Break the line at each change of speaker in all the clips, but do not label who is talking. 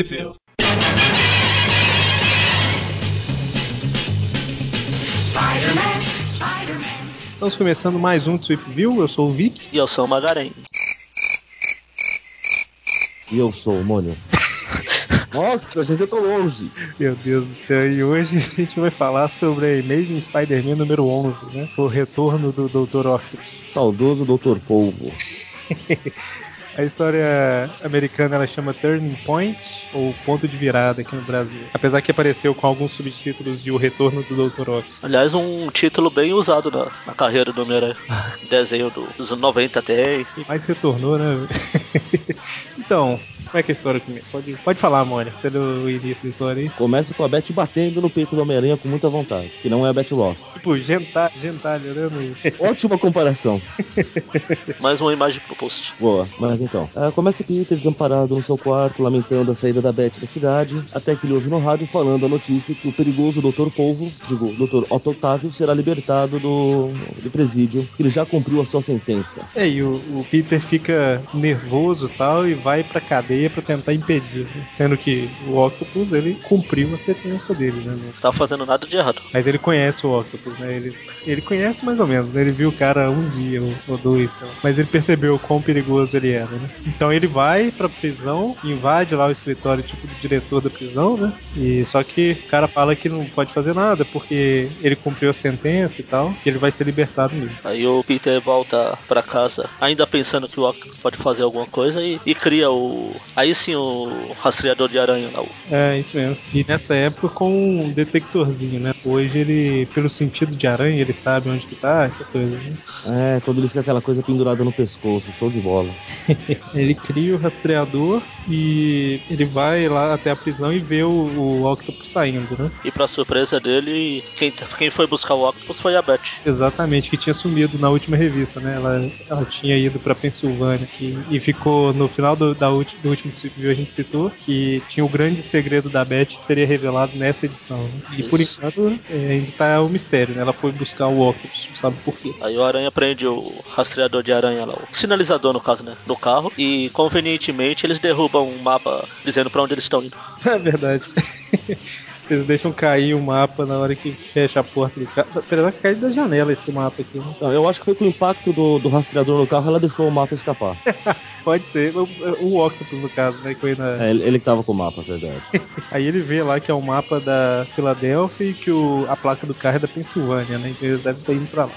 View. Estamos começando mais um Trip View. Eu sou o Vic.
E eu sou o Magarém.
E eu sou o Mônio. Nossa, gente, eu tô longe.
Meu Deus do céu. E hoje a gente vai falar sobre a Amazing Spider-Man número 11, né? O retorno do Dr. Octopus.
Saudoso Dr. Polvo.
A história americana ela chama Turning Point ou Ponto de Virada aqui no Brasil. Apesar que apareceu com alguns subtítulos de O Retorno do Dr. Octopus.
Aliás, um título bem usado na, na carreira do Homem-Aranha. Desenho do- dos anos 90 até.
Mas retornou, né? então, como é que a história começa? Pode, pode falar, Mônica. Você deu o início da história aí.
Começa com a Beth batendo no peito do Homem-Aranha com muita vontade, que não é a Beth Ross.
Tipo, gentalha, gentalha, né? no-
Ótima comparação.
Mais uma imagem pro post.
Boa, mas então. ah, começa Peter desamparado no seu quarto, lamentando a saída da Beth da cidade, até que ele ouve no rádio falando a notícia que o perigoso Dr. Polvo, digo, Dr. Otto Otávio, será libertado do, do presídio, que ele já cumpriu a sua sentença.
É, e o, o Peter fica nervoso e tal e vai pra cadeia pra tentar impedir. né? Sendo que o Octopus, ele cumpriu a sentença dele, né?
Não tá fazendo nada de errado.
Mas ele conhece o Octopus, né? Ele, ele conhece mais ou menos, né? Ele viu o cara um dia ou, dois. Mas ele percebeu quão perigoso ele era, né? Então ele vai pra prisão, invade lá o escritório, tipo, do diretor da prisão, né? E só que o cara fala que não pode fazer nada porque ele cumpriu a sentença e tal, que ele vai ser libertado mesmo.
Aí o Peter volta pra casa, ainda pensando que o Octopus pode fazer alguma coisa, e, e cria o. Aí sim o rastreador de aranha lá.
É, isso mesmo. E nessa época com um detectorzinho, né? Hoje ele, pelo sentido de aranha, ele sabe onde que tá, essas coisas, né?
É, quando eles têm aquela coisa pendurada no pescoço, show de bola.
Ele cria o rastreador e ele vai lá até a prisão e vê o, o Octopus saindo, né?
E pra surpresa dele, quem, quem foi buscar o Octopus foi a Beth.
Exatamente, que tinha sumido na última revista, né? Ela, ela tinha ido pra Pensilvânia que, e ficou no final do, da ulti, do último View a gente citou que tinha o grande segredo da Beth que seria revelado nessa edição. Né? E por
Isso.
enquanto é, ainda tá o mistério, né? Ela foi buscar o não sabe por quê.
Aí o aranha prende o rastreador de aranha lá, o sinalizador no caso, né? No carro. E convenientemente eles derrubam um mapa dizendo pra onde eles estão indo.
É verdade. Eles deixam cair o mapa na hora que fecha a porta do carro. Apesar que cai da janela esse mapa aqui, né?
Não, eu acho que foi com o impacto do, do rastreador no carro, ela deixou o mapa escapar.
Pode ser. O, o Octopus, no caso, né? Que foi na...
É, ele, ele que tava com o mapa, é verdade.
Aí ele vê lá que é o mapa da Filadélfia e que o, a placa do carro é da Pensilvânia, né? Então eles devem estar indo pra lá.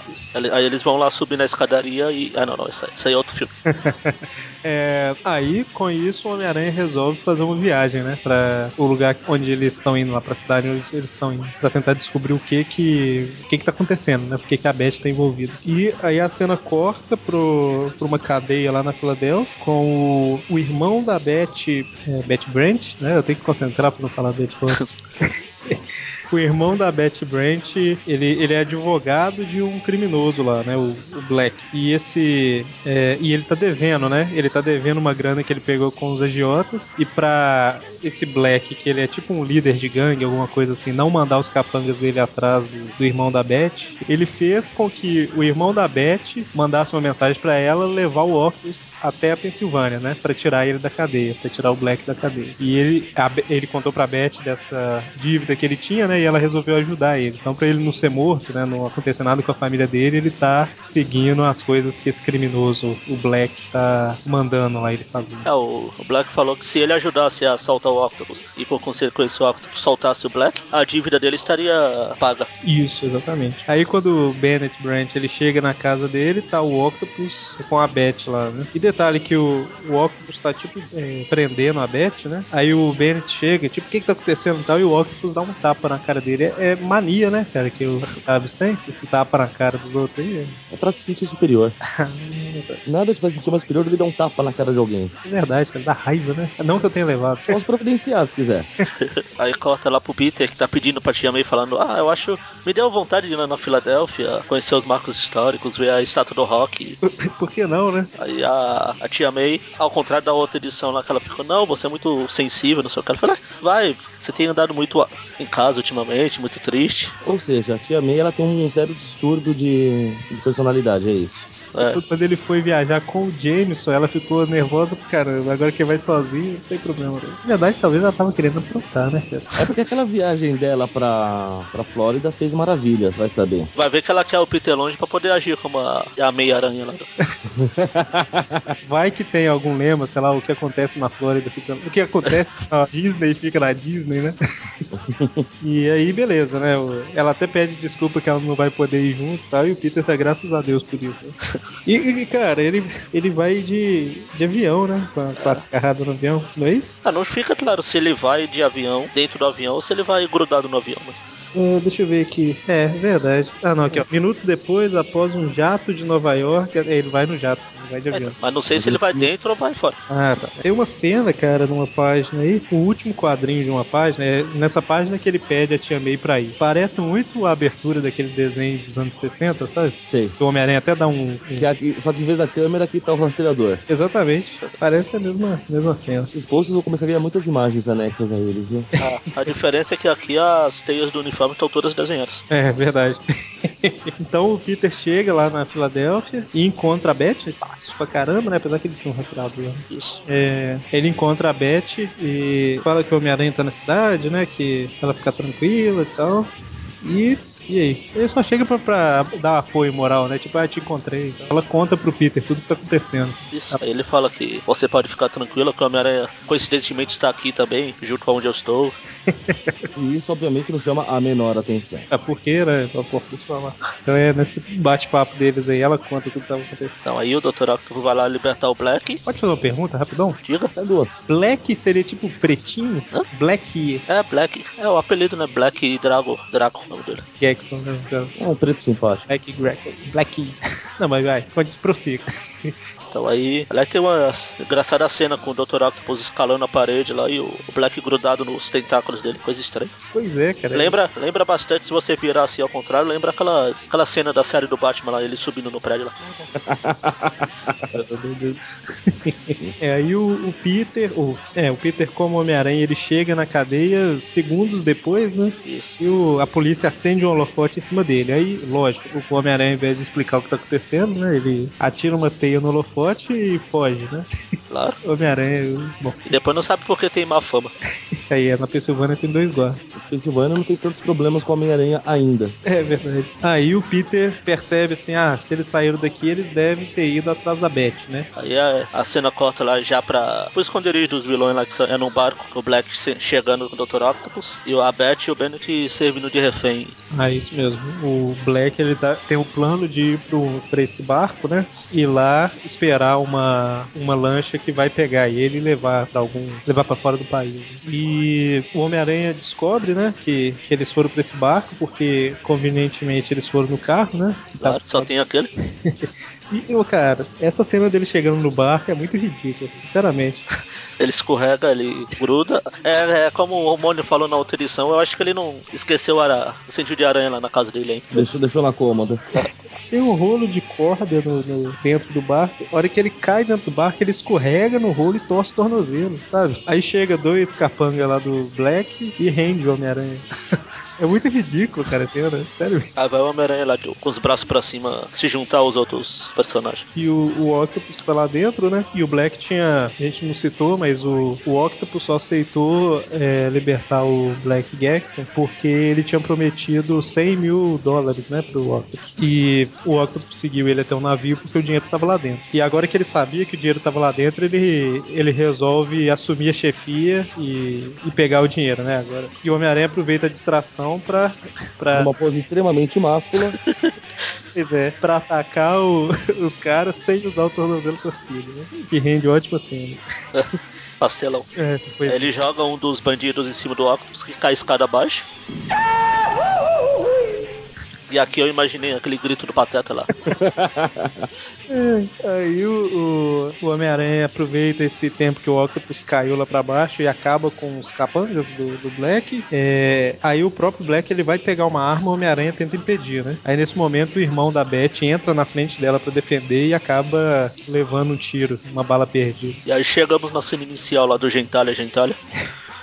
Aí eles vão lá subir na escadaria e. Ah, não, não, isso aí, isso aí é outro filme.
É, aí, com isso, o Homem-Aranha resolve fazer uma viagem, né? Pra o lugar onde eles estão indo, lá pra cidade onde eles estão indo. Pra tentar descobrir o que que, o que, que tá acontecendo, né? Por que, que a Beth tá envolvida. E aí a cena corta pro, pra uma cadeia lá na Filadélfia com o, o irmão da Beth, é, Beth Brant, né? Eu tenho que concentrar pra não falar Brant. O irmão da Betty Brant, ele, ele é advogado de um criminoso lá, né? O, o Black. E esse. é, e ele tá devendo, né? Ele tá devendo uma grana que ele pegou com os agiotas. E pra esse Black, que ele é tipo um líder de gangue, alguma coisa assim, não mandar os capangas dele atrás do, do irmão da Beth, ele fez com que o irmão da Beth mandasse uma mensagem pra ela levar o Octopus até a Pensilvânia, né? Pra tirar ele da cadeia, pra tirar o Black da cadeia. E ele, a ele contou pra Beth dessa dívida que ele tinha, né? E ela resolveu ajudar ele. Então, pra ele não ser morto, né? Não acontecer nada com a família dele, ele tá seguindo as coisas que esse criminoso, o Black, tá mandando lá ele fazer.
É, o, Black falou que se ele ajudasse a soltar o Octopus e por consequência o Octopus soltasse o Black, a dívida dele estaria paga.
Isso, exatamente. Aí quando o Bennett Brant ele chega na casa dele, tá o Octopus com a Beth lá, né? E detalhe que o, o Octopus tá tipo é, prendendo a Beth, né? Aí o Bennett chega, tipo, o que que tá acontecendo e tal, e o Octopus dá um tapa na cara dele. É, é mania, né, cara, que o Chaves tem? Esse tapa na cara dos outros aí.
É pra se sentir superior.
É,
Nada te faz sentir mais superior do que dar um tapa na cara de alguém.
isso é verdade, cara, dá raiva, né? Não que eu tenha levado.
Posso providenciar se quiser.
Aí corta lá pro Peter que tá pedindo pra Tia May falando: Ah, eu acho. Me deu vontade de ir lá na Filadélfia, conhecer os marcos históricos, ver a estátua do rock.
Por que não, né?
Aí a, a Tia May, ao contrário da outra edição lá que ela ficou: Não, você é muito sensível, não sei o que. Ela falou: "Ah, Vai, você tem andado muito a- em casa ultimamente. muito triste.
Ou seja, a tia May ela tem um zero distúrbio de, de personalidade, é isso.
É.
Quando ele foi viajar com o Jameson, ela ficou nervosa pro caramba. Agora que vai sozinho, não tem problema. Não. Na verdade, talvez ela tava querendo aprontar, né, cara?
É porque aquela viagem dela pra, pra Flórida fez maravilhas, vai saber.
Vai ver que ela quer o Peter longe pra poder agir como a, a meia-aranha lá.
Vai que tem algum lema, sei lá, o que acontece na Flórida fica. O que acontece na Disney fica na Disney, né? e aí, beleza, né? Ela até pede desculpa que ela não vai poder ir junto, sabe? E o Peter tá graças a Deus por isso. E, e, cara, ele, ele vai de, de avião, né? Com a, com a carrada no avião, não é isso?
Ah, não fica claro se ele vai de avião, dentro do avião, ou se ele vai grudado no avião. Mas...
É, deixa eu ver aqui. É, verdade. Ah, não, aqui, ó. Minutos depois, após um jato de Nova York. é, Ele vai no jato, sim, vai de avião.
Mas não sei se ele vai dentro ou vai fora.
Ah, tá. Tem uma cena, cara, numa página aí, o último quadrinho de uma página, é nessa página que ele pede a Tia May pra ir. Parece muito a abertura daquele desenho dos anos 60, sabe?
Sei.
O Homem-Aranha até dá um.
Que aqui- só que em vez da câmera aqui tá o rastreador.
Exatamente. Parece a mesma, mesma cena.
Os posts vão começar a ganhar muitas imagens anexas a eles, viu?
A, a diferença é que aqui as teias do uniforme estão todas desenhadas.
É, verdade. então o Peter chega lá na Filadélfia e encontra a Beth. Fácil pra caramba, né? Apesar que ele tinha um rastreador.
Isso.
É, ele encontra a Beth e fala que o Homem-Aranha tá na cidade, né? Que ela fica tranquila e tal. E. E aí? Ele só chega pra, pra dar apoio moral, né? Tipo, ah, te encontrei. Ela conta pro Peter tudo que tá acontecendo.
Isso. Aí ele fala que você pode ficar tranquilo, que o Homem-Aranha coincidentemente está aqui também, junto com onde eu estou.
E isso, obviamente, não chama a menor atenção.
Porqueira, a porquê falar. Então é nesse bate-papo deles aí, ela conta tudo que tava acontecendo.
Então aí o Dr. Octopus vai lá libertar o Black.
Pode fazer uma pergunta rapidão?
Diga.
É duas.
Black seria tipo pretinho?
Hã?
Black
É, Black. É o apelido, né? Black Drago. Draco, o nome dele.
Jackson, né?
É um preto simpático.
Black Greco. Black. Não, mas vai, pode prossiga.
Então aí, aliás, tem uma engraçada cena com o Dr. Octopus escalando a parede lá e o Black grudado nos tentáculos dele, coisa estranha.
Pois é, cara.
Lembra, lembra bastante, se você virar assim ao contrário, lembra aquelas, aquela cena da série do Batman lá, ele subindo no prédio lá.
É, aí o, o Peter, o, é, o Peter como Homem-Aranha, ele chega na cadeia segundos depois, né?
Isso.
E o- a polícia acende um holofote em cima dele. Aí, lógico, o Homem-Aranha, ao invés de explicar o que tá acontecendo, né? Ele atira uma teia no holofote e foge, né?
Claro.
Homem-Aranha, bom,
E depois não sabe por que tem má fama.
aí na Pensilvânia tem dois guardas.
Pensilvânia não tem tantos problemas com a Homem-Aranha ainda.
É verdade. Aí o Peter percebe assim, ah, se eles saíram daqui, eles devem ter ido atrás da Beth, né?
Aí a, a cena corta lá já pra. pro esconderijo dos vilões lá que são- é num barco com o Black che- chegando com o Dr. Octopus. E a Beth e o Bennett servindo de refém.
Ah, isso mesmo. O Black ele tá, tem o plano de ir pro, pra esse barco, né? E lá esperar uma, uma lancha que vai pegar ele e levar para algum. levar para fora do país. E o Homem-Aranha descobre, né? Que, que eles foram pra esse barco, porque convenientemente eles foram no carro, né? Que
Claro, só tem aquele.
E, ô, cara, essa cena dele chegando no barco é muito ridícula, sinceramente.
Ele escorrega, ele gruda. É, é como o Mônio falou na outra edição, eu acho que ele não esqueceu a- o sentido de aranha lá na casa dele, hein?
Deixou, deixou na cômoda.
Tem um rolo de corda no, no- dentro do barco. A hora que ele cai dentro do barco, ele escorrega no rolo e torce o tornozelo, sabe? Aí chega dois capanga lá do Black e rende o Homem-Aranha. É muito ridículo, cara, a cena. Sério.
Aí vai o Homem-Aranha lá com os braços pra cima se juntar aos outros personagens.
E o, o Octopus tá lá dentro, né? E o Black tinha. A gente não citou, mas o, o Octopus só aceitou é, libertar o Black Gaxton porque ele tinha prometido 100 mil dólares, né? Pro Octopus. E o Octopus seguiu ele até o navio porque o dinheiro tava lá dentro. E agora que ele sabia que o dinheiro tava lá dentro, ele, ele resolve assumir a chefia e, e pegar o dinheiro, né? Agora. E o Homem-Aranha aproveita a distração pra. pra
Uma pose extremamente máscula.
Pois é, pra atacar o- os caras sem usar o tornozelo torcido, né? Que rende ótimas cenas.
Pastelão.
É,
Ele joga um dos bandidos em cima do Octopus que cai a escada abaixo. E aqui eu imaginei aquele grito do Pateta lá.
Aí o, o, o Homem-Aranha aproveita esse tempo que o Octopus caiu lá pra baixo e acaba com os capangas do, do Black. É, aí o próprio Black ele vai pegar uma arma, o Homem-Aranha tenta impedir, né? Aí nesse momento o irmão da Beth entra na frente dela pra defender e acaba levando um tiro, uma bala perdida.
E aí chegamos na cena inicial lá do Gentalha, Gentalha.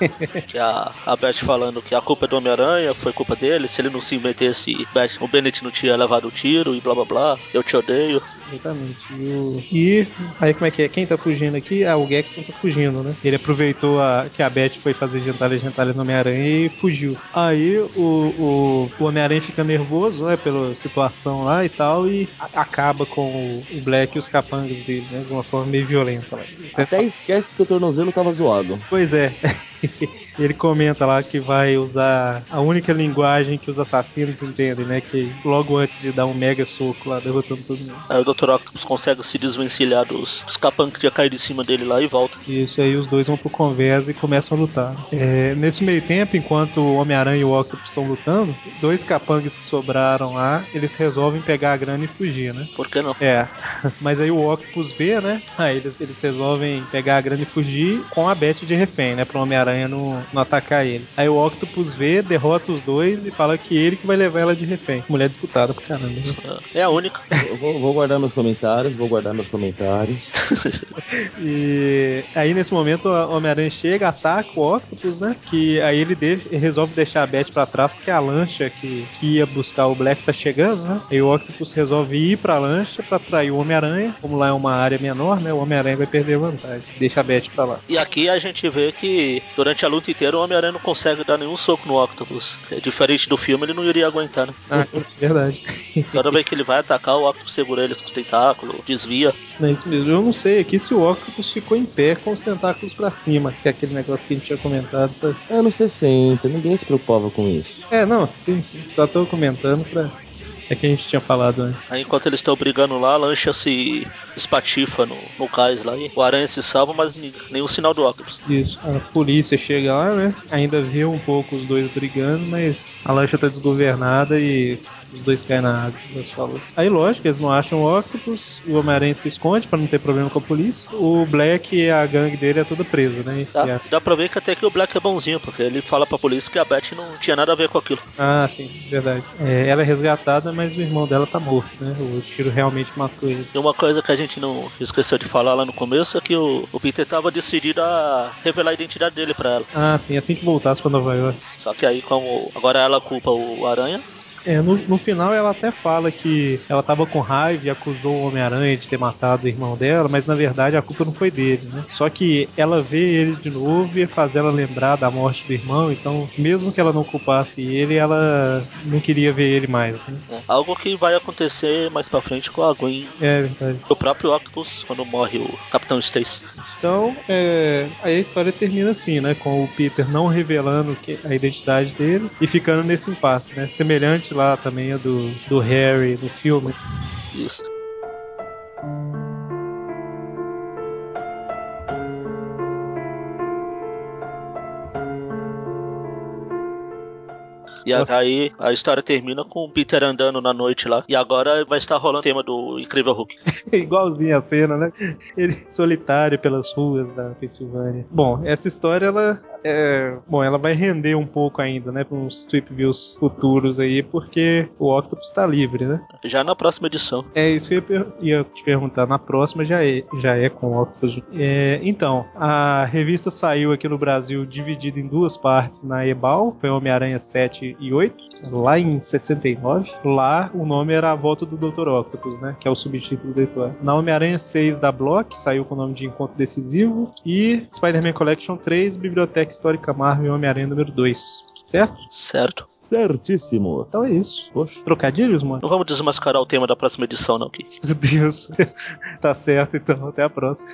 que a, a Beth falando que a culpa é do Homem-Aranha, foi culpa dele, se ele não se metesse, Beth, o Bennett não tinha levado o tiro e blá blá blá, eu te odeio.
Exatamente. E, o... e, aí como é que é? Quem tá fugindo aqui? Ah, o Gexton tá fugindo, né? Ele aproveitou a... que a Beth foi fazer gentalha gentalha no Homem-Aranha e fugiu. Aí o, o, o Homem-Aranha fica nervoso, né, pela situação lá e tal, e acaba com o, o Black e os capangas dele, né? De uma forma meio violenta. Lá.
Até esquece que o tornozelo tava zoado.
Pois é. Ele comenta lá que vai usar a única linguagem que os assassinos entendem, né? Que logo antes de dar um mega soco lá, derrotando todo mundo.
Aí o Dr. Octopus consegue se desvencilhar dos, dos capangas que tinha caído em cima dele lá e volta.
Isso aí, os dois vão pro conversa e começam a lutar. É, nesse meio tempo, enquanto o Homem-Aranha e o Octopus estão lutando, dois capangas que sobraram lá, eles resolvem pegar a grana e fugir, né?
Por que não?
É, mas aí o Octopus vê, né? Aí eles, eles resolvem pegar a grana e fugir com a Beth de refém, né? Pro Homem-Aranha não, não atacar eles. Aí o Octopus vê, derrota os dois e fala que ele que vai levar ela de refém. Mulher disputada pra caramba. né?
É a única.
Eu vou, vou guardar meus comentários, vou guardar meus comentários.
E aí nesse momento o Homem-Aranha chega, ataca o Octopus, né? Que aí ele de- resolve deixar a Beth pra trás porque a lancha que, que ia buscar o Black tá chegando, né? Aí o Octopus resolve ir pra lancha pra atrair o Homem-Aranha. Como lá é uma área menor, né? O Homem-Aranha vai perder vantagem. Deixa a Beth pra lá.
E aqui a gente vê que durante a luta inteira o Homem-Aranha não consegue dar nenhum soco no Octopus. É diferente do filme, ele não iria aguentar, né?
Ah, verdade.
Toda vez que ele vai atacar, o Octopus segura ele com os tentáculos, desvia.
É isso mesmo. Eu não sei aqui se o Octopus ficou em pé com os tentáculos pra cima, que é aquele negócio que a gente tinha comentado. sabe?
Anos 60, ninguém se preocupava com isso.
É, não, sim, sim. Só tô comentando pra. É que a gente tinha falado antes.
Aí enquanto eles estão brigando lá, a lancha se espatifa no, no cais lá e o Aranha se salva, mas nenhum sinal do Octopus.
Isso, a polícia chega lá, né? Ainda vê um pouco os dois brigando, mas a lancha tá desgovernada e os dois caem na água, como você falou. Aí, lógico, eles não acham o Octopus, o Homem-Aranha se esconde pra não ter problema com a polícia. O Black e a gangue dele é toda presa, né?
Dá,
a-
dá pra ver que até que o Black é bonzinho, porque ele fala pra polícia que a Beth não tinha nada a ver com aquilo.
Ah, sim, verdade. É, ela é resgatada, mas o irmão dela tá morto, né? O tiro realmente matou ele.
E uma coisa que a gente não esqueceu de falar lá no começo é que o, o Peter tava decidido a revelar a identidade dele pra ela.
Ah, sim, assim que voltasse pra Nova York.
Só que aí, como agora ela culpa o Aranha,
É, no, no final ela até fala que ela tava com raiva e acusou o Homem-Aranha de ter matado o irmão dela, mas na verdade a culpa não foi dele, né? Só que ela vê ele de novo e faz ela lembrar da morte do irmão, então mesmo que ela não culpasse ele, ela não queria ver ele mais, né?
né, algo que vai acontecer mais pra frente com a Gwen
É verdade.
o próprio Octopus quando morre o Capitão Stacy.
Então, é, aí a história termina assim, né? Com o Peter não revelando que- a identidade dele e ficando nesse impasse, né? Semelhante lá também a do, do Harry no filme.
Isso. E aí a história termina com o Peter andando na noite lá. E agora vai estar rolando o tema do Incrível Hulk.
Igualzinho a cena, né? Ele solitário pelas ruas da Pensilvânia. Bom, essa história ela é, bom, ela vai render um pouco ainda, né, para uns trip views futuros aí, porque o Octopus está livre, né?
Já na próxima edição.
É isso que eu ia, te perguntar. Na próxima já é, já é com o Octopus. É, então, a revista saiu aqui no Brasil dividida em duas partes na Ebal, foi Homem-Aranha 7 e 8, lá em 69. Lá o nome era A Volta do Dr. Octopus, né? Que é o subtítulo da história. Na Homem-Aranha 6 da Block, saiu com o nome de Encontro Decisivo. E Spider-Man Collection 3, Biblioteca Histórica Marvel Homem-Aranha número 2. Certo?
Certo.
Certíssimo.
Então é isso.
Poxa.
Trocadilhos, mano?
Não vamos desmascarar o tema da próxima edição, não, Keith.
Meu Deus. tá certo, então. Até a próxima.